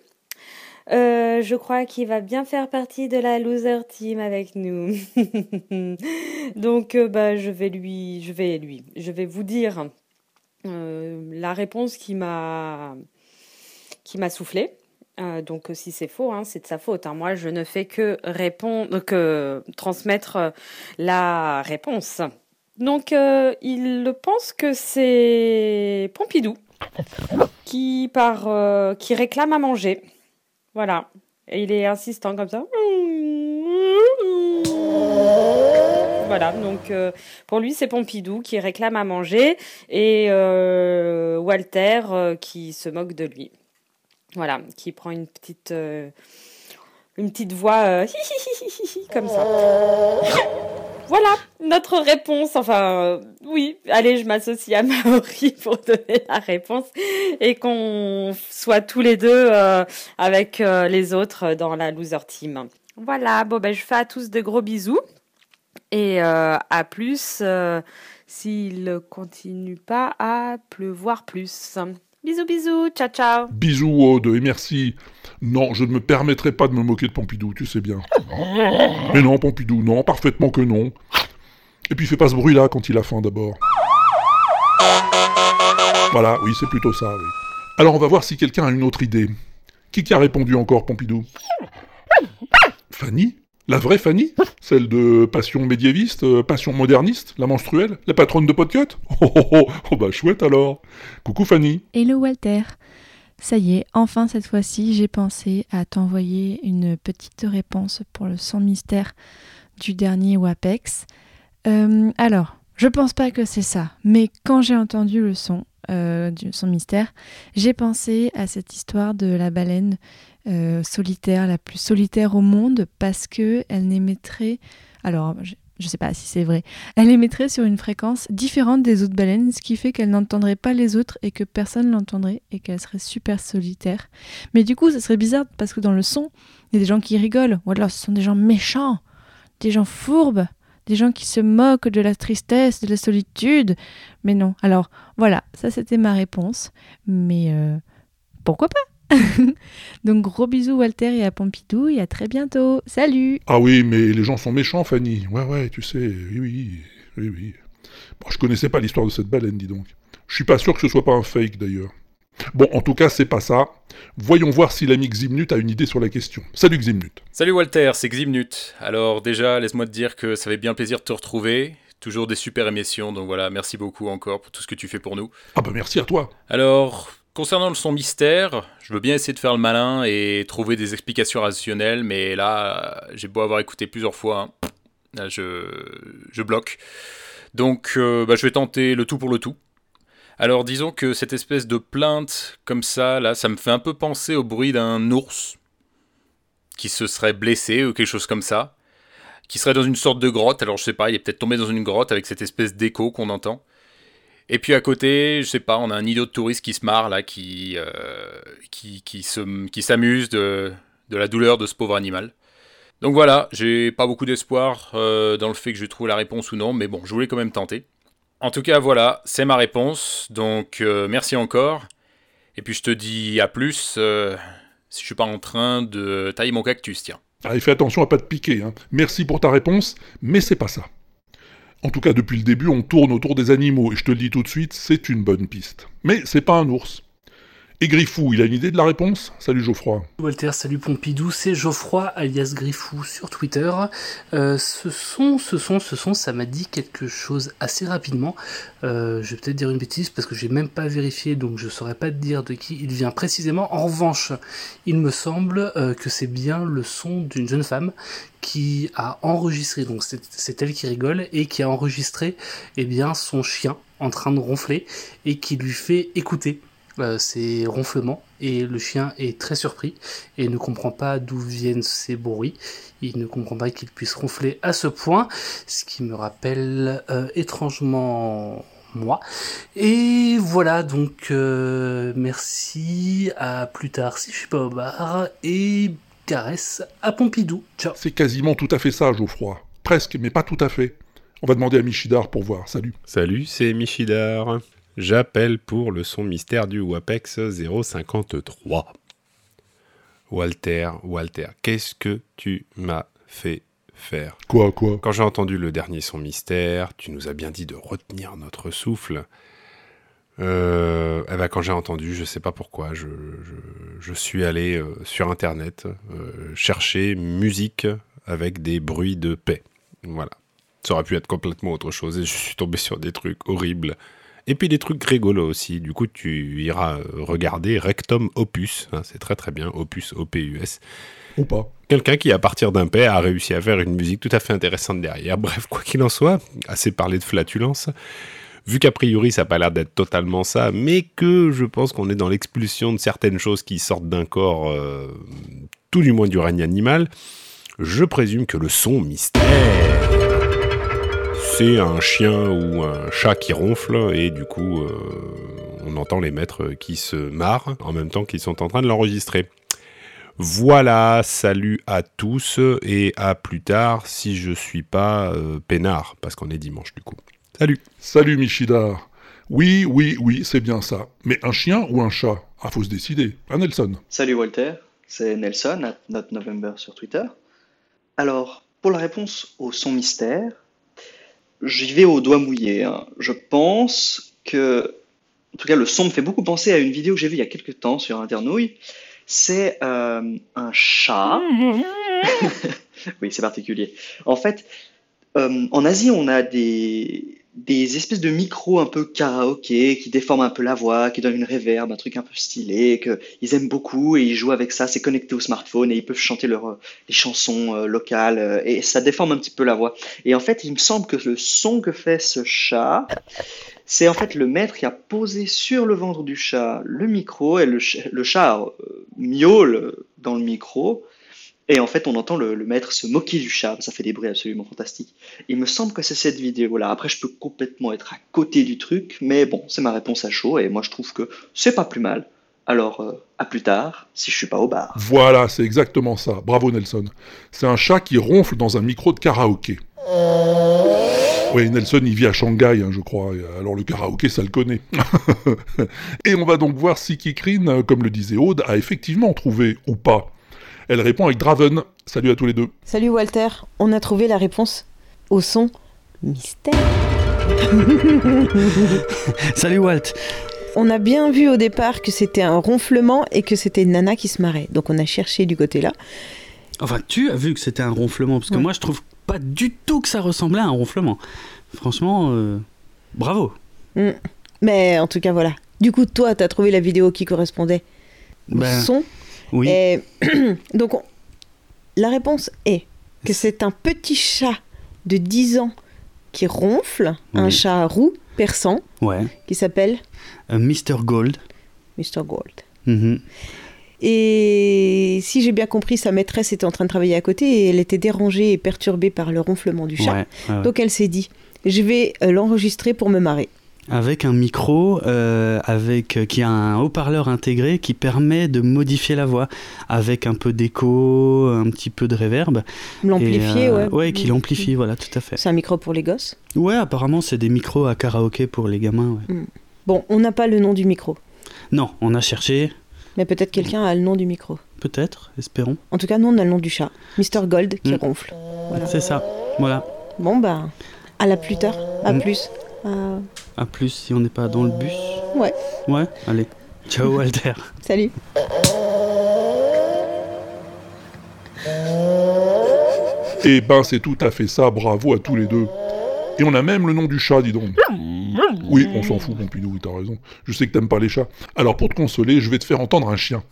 Euh, je crois qu'il va bien faire partie de la loser team avec nous. Donc, euh, bah, je vais lui, je vais lui, je vais vous dire euh, la réponse qui m'a, qui m'a soufflé. Euh, donc, si c'est faux, hein, c'est de sa faute. hein. Moi, je ne fais que répondre, que transmettre euh, la réponse. Donc, euh, il pense que c'est Pompidou qui par, euh, qui réclame à manger. Voilà. Et il est insistant comme ça. Voilà, donc euh, pour lui c'est Pompidou qui réclame à manger et euh, Walter euh, qui se moque de lui. Voilà, qui prend une petite une petite voix comme ça. Voilà notre réponse. Enfin, oui, allez, je m'associe à Maori pour donner la réponse et qu'on soit tous les deux avec les autres dans la loser team. Voilà, bon ben je fais à tous de gros bisous et euh, à plus euh, s'il continue pas à pleuvoir plus. Bisous bisous, ciao ciao. Bisous Aude et merci. Non, je ne me permettrai pas de me moquer de Pompidou, tu sais bien. Mais non, Pompidou, non, parfaitement que non. Et puis fais pas ce bruit-là quand il a faim d'abord. Voilà, oui, c'est plutôt ça, oui. Alors on va voir si quelqu'un a une autre idée. Qui qui a répondu encore, Pompidou? Fanny? La vraie Fanny Celle de Passion médiéviste, euh, Passion moderniste, la menstruelle, la patronne de Podcut? Oh, oh, oh, oh, bah chouette alors Coucou Fanny Hello Walter. Ça y est, enfin cette fois-ci, j'ai pensé à t'envoyer une petite réponse pour le son mystère du dernier WAPEX. Euh, alors, je pense pas que c'est ça, mais quand j'ai entendu le son euh, du son mystère, j'ai pensé à cette histoire de la baleine euh, solitaire, la plus solitaire au monde, parce que elle n'émettrait. Alors, je, je sais pas si c'est vrai. Elle émettrait sur une fréquence différente des autres baleines, ce qui fait qu'elle n'entendrait pas les autres et que personne l'entendrait et qu'elle serait super solitaire. Mais du coup, ça serait bizarre parce que dans le son, il y a des gens qui rigolent, ou alors ce sont des gens méchants, des gens fourbes, des gens qui se moquent de la tristesse, de la solitude. Mais non. Alors voilà, ça c'était ma réponse. Mais euh, pourquoi pas? Donc gros bisous Walter et à Pompidou et à très bientôt. Salut Ah oui, mais les gens sont méchants, Fanny. Ouais, ouais, tu sais, oui, oui, oui, oui. Bon, je connaissais pas l'histoire de cette baleine, dis donc. Je suis pas sûr que ce soit pas un fake, d'ailleurs. Bon, en tout cas, c'est pas ça. Voyons voir si l'ami Ximnut a une idée sur la question. Salut Ximnut. Salut Walter, c'est Ximnut. Alors déjà, laisse-moi te dire que ça fait bien plaisir de te retrouver. Toujours des super émissions, donc voilà, merci beaucoup encore pour tout ce que tu fais pour nous. Ah bah merci à toi. Alors, concernant le son mystère, je veux bien essayer de faire le malin et trouver des explications rationnelles, mais là, j'ai beau avoir écouté plusieurs fois, hein, je bloque. Donc, euh, bah, je vais tenter le tout pour le tout. Alors, disons que cette espèce de plainte comme ça, là, ça me fait un peu penser au bruit d'un ours qui se serait blessé ou quelque chose comme ça, qui serait dans une sorte de grotte. Alors, je sais pas, il est peut-être tombé dans une grotte avec cette espèce d'écho qu'on entend. Et puis à côté, je sais pas, on a un idiot de touriste qui se marre là, qui, euh, qui, qui, se, qui s'amuse de, de la douleur de ce pauvre animal. Donc voilà, j'ai pas beaucoup d'espoir euh, dans le fait que je trouve la réponse ou non, mais bon, je voulais quand même tenter. En tout cas, voilà, c'est ma réponse, donc euh, merci encore. Et puis je te dis à plus, si je suis pas en train de tailler mon cactus, tiens. Allez, fais attention à pas te piquer. Hein. Merci pour ta réponse, mais c'est pas ça. En tout cas, depuis le début, on tourne autour des animaux, et je te le dis tout de suite, c'est une bonne piste. Mais c'est pas un ours. Et Griffou, il a une idée de la réponse? Salut Geoffroy. Walter, salut Pompidou, c'est Geoffroy alias Griffou sur Twitter. Euh, ce son, ce son, ce son, ça m'a dit quelque chose assez rapidement. Euh, je vais peut-être dire une bêtise parce que j'ai même pas vérifié, donc je saurais pas dire de qui il vient précisément. En revanche, il me semble euh, que c'est bien le son d'une jeune femme qui a enregistré, donc c'est c'est elle qui rigole, et qui a enregistré eh bien, son chien en train de ronfler et qui lui fait écouter euh, ces ronflements et le chien est très surpris et ne comprend pas d'où viennent ces bruits. Il ne comprend pas qu'il puisse ronfler à ce point, ce qui me rappelle euh, étrangement moi. Et voilà, donc euh, merci, à plus tard si je suis pas au bar, et caresse à Pompidou. Ciao. C'est quasiment tout à fait ça, Geoffroy. Presque, mais pas tout à fait. On va demander à Michidar pour voir. Salut. Salut, c'est Michidar. J'appelle pour le son mystère du WAPEX 053. Walter, Walter, qu'est-ce que tu m'as fait faire? Quoi, quoi? Quand j'ai entendu le dernier son mystère, tu nous as bien dit de retenir notre souffle. Euh, eh ben quand j'ai entendu, je sais pas pourquoi, je, je- je suis allé euh, sur internet euh, chercher musique avec des bruits de paix. Voilà. Ça aurait pu être complètement autre chose et je suis tombé sur des trucs horribles. Et puis des trucs rigolos aussi. Du coup, tu iras euh, regarder Rectum Opus. hein, c'est très très bien. Opus, O-P-U-S. Ou pas. Quelqu'un qui, à partir d'un paix, a réussi à faire une musique tout à fait intéressante derrière. Bref, quoi qu'il en soit, assez parlé de flatulence. Vu qu'a priori, ça n'a pas l'air d'être totalement ça, mais que je pense qu'on est dans l'expulsion de certaines choses qui sortent d'un corps, euh, tout du moins du règne animal, je présume que le son mystère c'est un chien ou un chat qui ronfle et du coup, euh, on entend les maîtres qui se marrent en même temps qu'ils sont en train de l'enregistrer. Voilà, salut à tous et à plus tard si je suis pas euh, peinard, parce qu'on est dimanche du coup. Salut. Salut Michidar. Oui, oui, oui, c'est bien ça. Mais un chien ou un chat? Ah, faut se décider. Un Nelson. Salut Walter, c'est Nelson, at Not November sur Twitter. Alors, pour la réponse au son mystère, j'y vais au doigt mouillé. hein. Je pense que, en tout cas, le son me fait beaucoup penser à une vidéo que j'ai vue il y a quelques temps sur Internouille. C'est euh, un chat. oui, c'est particulier. En fait, euh, en Asie, on a des, des espèces de micros un peu karaoké qui déforment un peu la voix, qui donnent une réverb, un truc un peu stylé, qu'ils aiment beaucoup et ils jouent avec ça. C'est connecté au smartphone et ils peuvent chanter leurs les chansons euh, locales euh, et ça déforme un petit peu la voix. Et en fait, il me semble que le son que fait ce chat, c'est en fait le maître qui a posé sur le ventre du chat le micro et le, le chat miaule dans le micro. Et en fait, on entend le, maître se moquer du chat. Ça fait des bruits absolument fantastiques. Il me semble que c'est cette vidéo-là. Après, je peux complètement être à côté du truc, mais bon, c'est ma réponse à chaud et moi je trouve que c'est pas plus mal. Alors, euh, à plus tard, si je suis pas au bar. Voilà, c'est exactement ça. Bravo Nelson. C'est un chat qui ronfle dans un micro de karaoké. Oui, Nelson, il vit à Shanghai, hein, je crois. Alors le karaoké, ça le connaît. et on va donc voir si Kikrine, euh, comme le disait Aude, a effectivement trouvé ou pas. Elle répond avec Draven. Salut à tous les deux. Salut Walter, on a trouvé la réponse au son mystère. Salut Walt. On a bien vu au départ que c'était un ronflement et que c'était Nana qui se marrait. Donc on a cherché du côté là. Enfin, tu as vu que c'était un ronflement, parce que Ouais. moi je trouve pas du tout que ça ressemblait à un ronflement. Franchement, euh, bravo. Mm. Mais en tout cas voilà. Du coup toi t'as trouvé la vidéo qui correspondait au Ben, son. Oui. Et donc on- la réponse est que c'est un petit chat de 10 ans qui ronfle, un chat roux persan Ouais. qui s'appelle Euh, Mr. Gold. Mr. Gold. Mhm. Et si j'ai bien compris, sa maîtresse était en train de travailler à côté et elle était dérangée et perturbée par le ronflement du chat. Ouais, ouais, ouais. Donc elle s'est dit, je vais euh, l'enregistrer pour me marrer. Avec un micro euh, avec, euh, qui a un haut-parleur intégré qui permet de modifier la voix avec un peu d'écho, un petit peu de réverb. L'amplifier, euh, ouais. Ouais, qui l'amplifie, voilà, tout à fait. C'est un micro pour les gosses? Ouais, apparemment, c'est des micros à karaoké pour les gamins. ouais. Hmm. Bon, on n'a pas le nom du micro, Non, on a cherché, mais peut-être quelqu'un a le nom du micro. peut-être, espérons. En tout cas, nous, on a le nom du chat, Mr. Gold, qui Mm. ronfle. Voilà. C'est ça, voilà. Bon, bah, à la plus tard, à Mm. plus. Euh, À plus si on n'est pas dans le bus. ouais, Ouais, allez. Ciao Walter. salut. Eh ben, c'est tout à fait ça, bravo à tous les deux. Et on a même le nom du chat, dis donc. Oui, on s'en fout, Pompidou, oui, t'as raison. Je sais que t'aimes pas les chats. Alors pour te consoler, je vais te faire entendre un chien.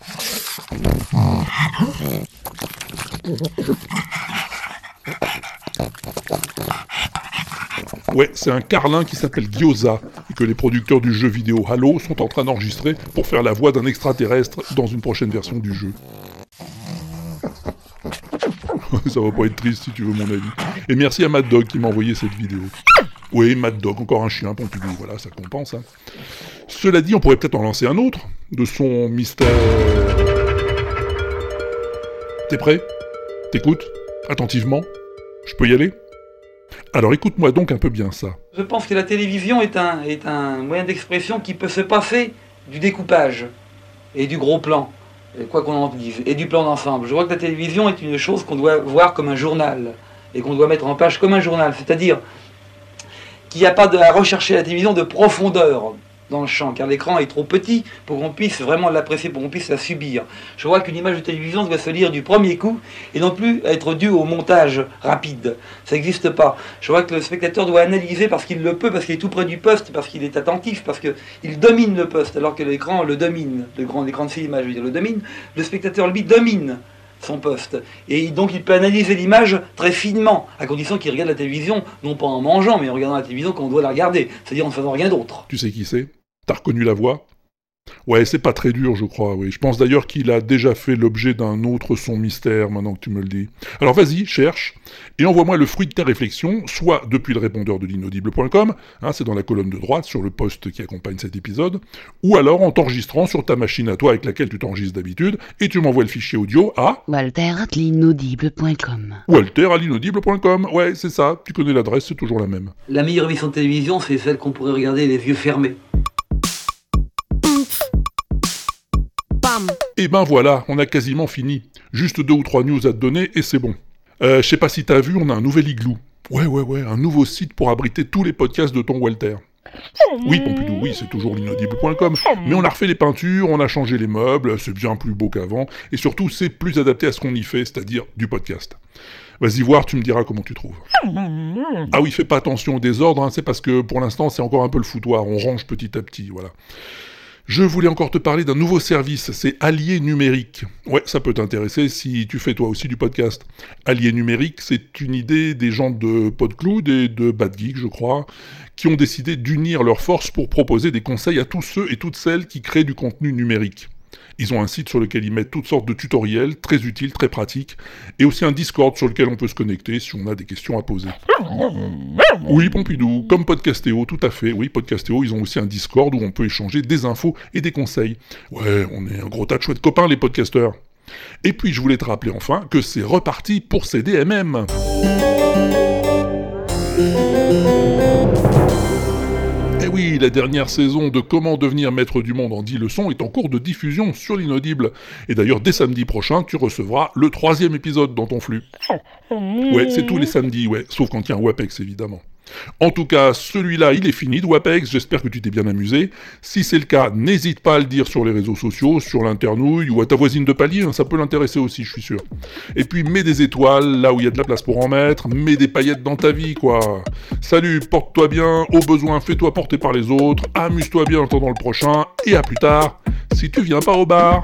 Ouais, c'est un carlin qui s'appelle Gyoza, et que les producteurs du jeu vidéo Halo sont en train d'enregistrer pour faire la voix d'un extraterrestre dans une prochaine version du jeu. Ça va pas être triste si tu veux mon avis. Et merci à Mad Dog qui m'a envoyé cette vidéo. Oui, Mad Dog, encore un chien, Pompidou, voilà, ça compense. hein. Cela dit, on pourrait peut-être en lancer un autre, de son mystère... T'es prêt? T'écoutes? Attentivement? Je peux y aller? Alors écoute-moi donc un peu bien ça. Je pense que la télévision est un, moyen d'expression qui peut se passer du découpage et du gros plan, et quoi qu'on en dise, et du plan d'ensemble. Je vois que la télévision est une chose qu'on doit voir comme un journal, et qu'on doit mettre en page comme un journal, c'est-à-dire qu'il n'y a pas de, à rechercher à la télévision de profondeur dans le champ, car l'écran est trop petit pour qu'on puisse vraiment l'apprécier, pour qu'on puisse la subir. Je vois qu'une image de télévision doit se lire du premier coup et non plus être due au montage rapide. Ça n'existe pas. Je vois que le spectateur doit analyser parce qu'il le peut, parce qu'il est tout près du poste, parce qu'il est attentif, parce qu'il domine le poste, alors que l'écran le domine, le grand écran de cinéma, je veux dire, le domine. Le spectateur, lui, domine son poste. Et donc il peut analyser l'image très finement, à condition qu'il regarde la télévision, non pas en mangeant, mais en regardant la télévision comme on doit la regarder, c'est-à-dire en ne faisant rien d'autre. Tu sais qui c'est? T'as reconnu la voix? Ouais, c'est pas très dur, je crois, oui. Je pense d'ailleurs qu'il a déjà fait l'objet d'un autre son mystère, maintenant que tu me le dis. Alors vas-y, cherche, et envoie-moi le fruit de tes réflexions, soit depuis le répondeur de l'inaudible.com, hein, c'est dans la colonne de droite, sur le post qui accompagne cet épisode, ou alors en t'enregistrant sur ta machine à toi avec laquelle tu t'enregistres d'habitude, et tu m'envoies le fichier audio à... Walter at l'inaudible.com. Walter à l'inaudible.com. Ouais, c'est ça, tu connais l'adresse, c'est toujours la même. La meilleure émission de télévision, c'est celle qu'on pourrait regarder les yeux fermés. Et ben voilà, on a quasiment fini. Juste deux ou trois news à te donner et c'est bon. Euh, je sais pas si t'as vu, on a un nouvel igloo. Ouais, ouais, ouais, un nouveau site pour abriter tous les podcasts de ton Walter. Oui, Pompidou, oui, c'est toujours l'inaudible.com. Mais on a refait les peintures, on a changé les meubles, c'est bien plus beau qu'avant, et surtout, c'est plus adapté à ce qu'on y fait, c'est-à-dire du podcast. Vas-y voir, tu me diras comment tu trouves. Ah oui, fais pas attention au désordre, hein, c'est parce que pour l'instant, c'est encore un peu le foutoir, on range petit à petit, voilà. Je voulais encore te parler d'un nouveau service, c'est Allier Numérique. Ouais, ça peut t'intéresser si tu fais toi aussi du podcast. Allier Numérique, c'est une idée des gens de PodCloud et de Bad Geek, je crois, qui ont décidé d'unir leurs forces pour proposer des conseils à tous ceux et toutes celles qui créent du contenu numérique. Ils ont un site sur lequel ils mettent toutes sortes de tutoriels, très utiles, très pratiques, et aussi un Discord sur lequel on peut se connecter si on a des questions à poser. Oui, Pompidou, comme Podcastéo, tout à fait. Oui, Podcastéo, ils ont aussi un Discord où on peut échanger des infos et des conseils. Ouais, on est un gros tas de chouettes copains, les podcasteurs. Et puis, je voulais te rappeler enfin que c'est reparti pour CDMM. Oui, la dernière saison de Comment devenir maître du monde en 10 leçons est en cours de diffusion sur l'inaudible. Et d'ailleurs, dès samedi prochain, tu recevras le troisième épisode dans ton flux. Ouais, c'est tous les samedis, ouais, sauf quand il y a un WAPEX évidemment. En tout cas, celui-là, il est fini de WAPEX, j'espère que tu t'es bien amusé. Si c'est le cas, n'hésite pas à le dire sur les réseaux sociaux, sur l'internouille ou à ta voisine de palier, hein, ça peut l'intéresser aussi, je suis sûr. Et puis mets des étoiles là où il y a de la place pour en mettre, mets des paillettes dans ta vie, quoi. Salut, porte-toi bien, au besoin, fais-toi porter par les autres, amuse-toi bien en attendant le prochain, et à plus tard, si tu viens pas au bar.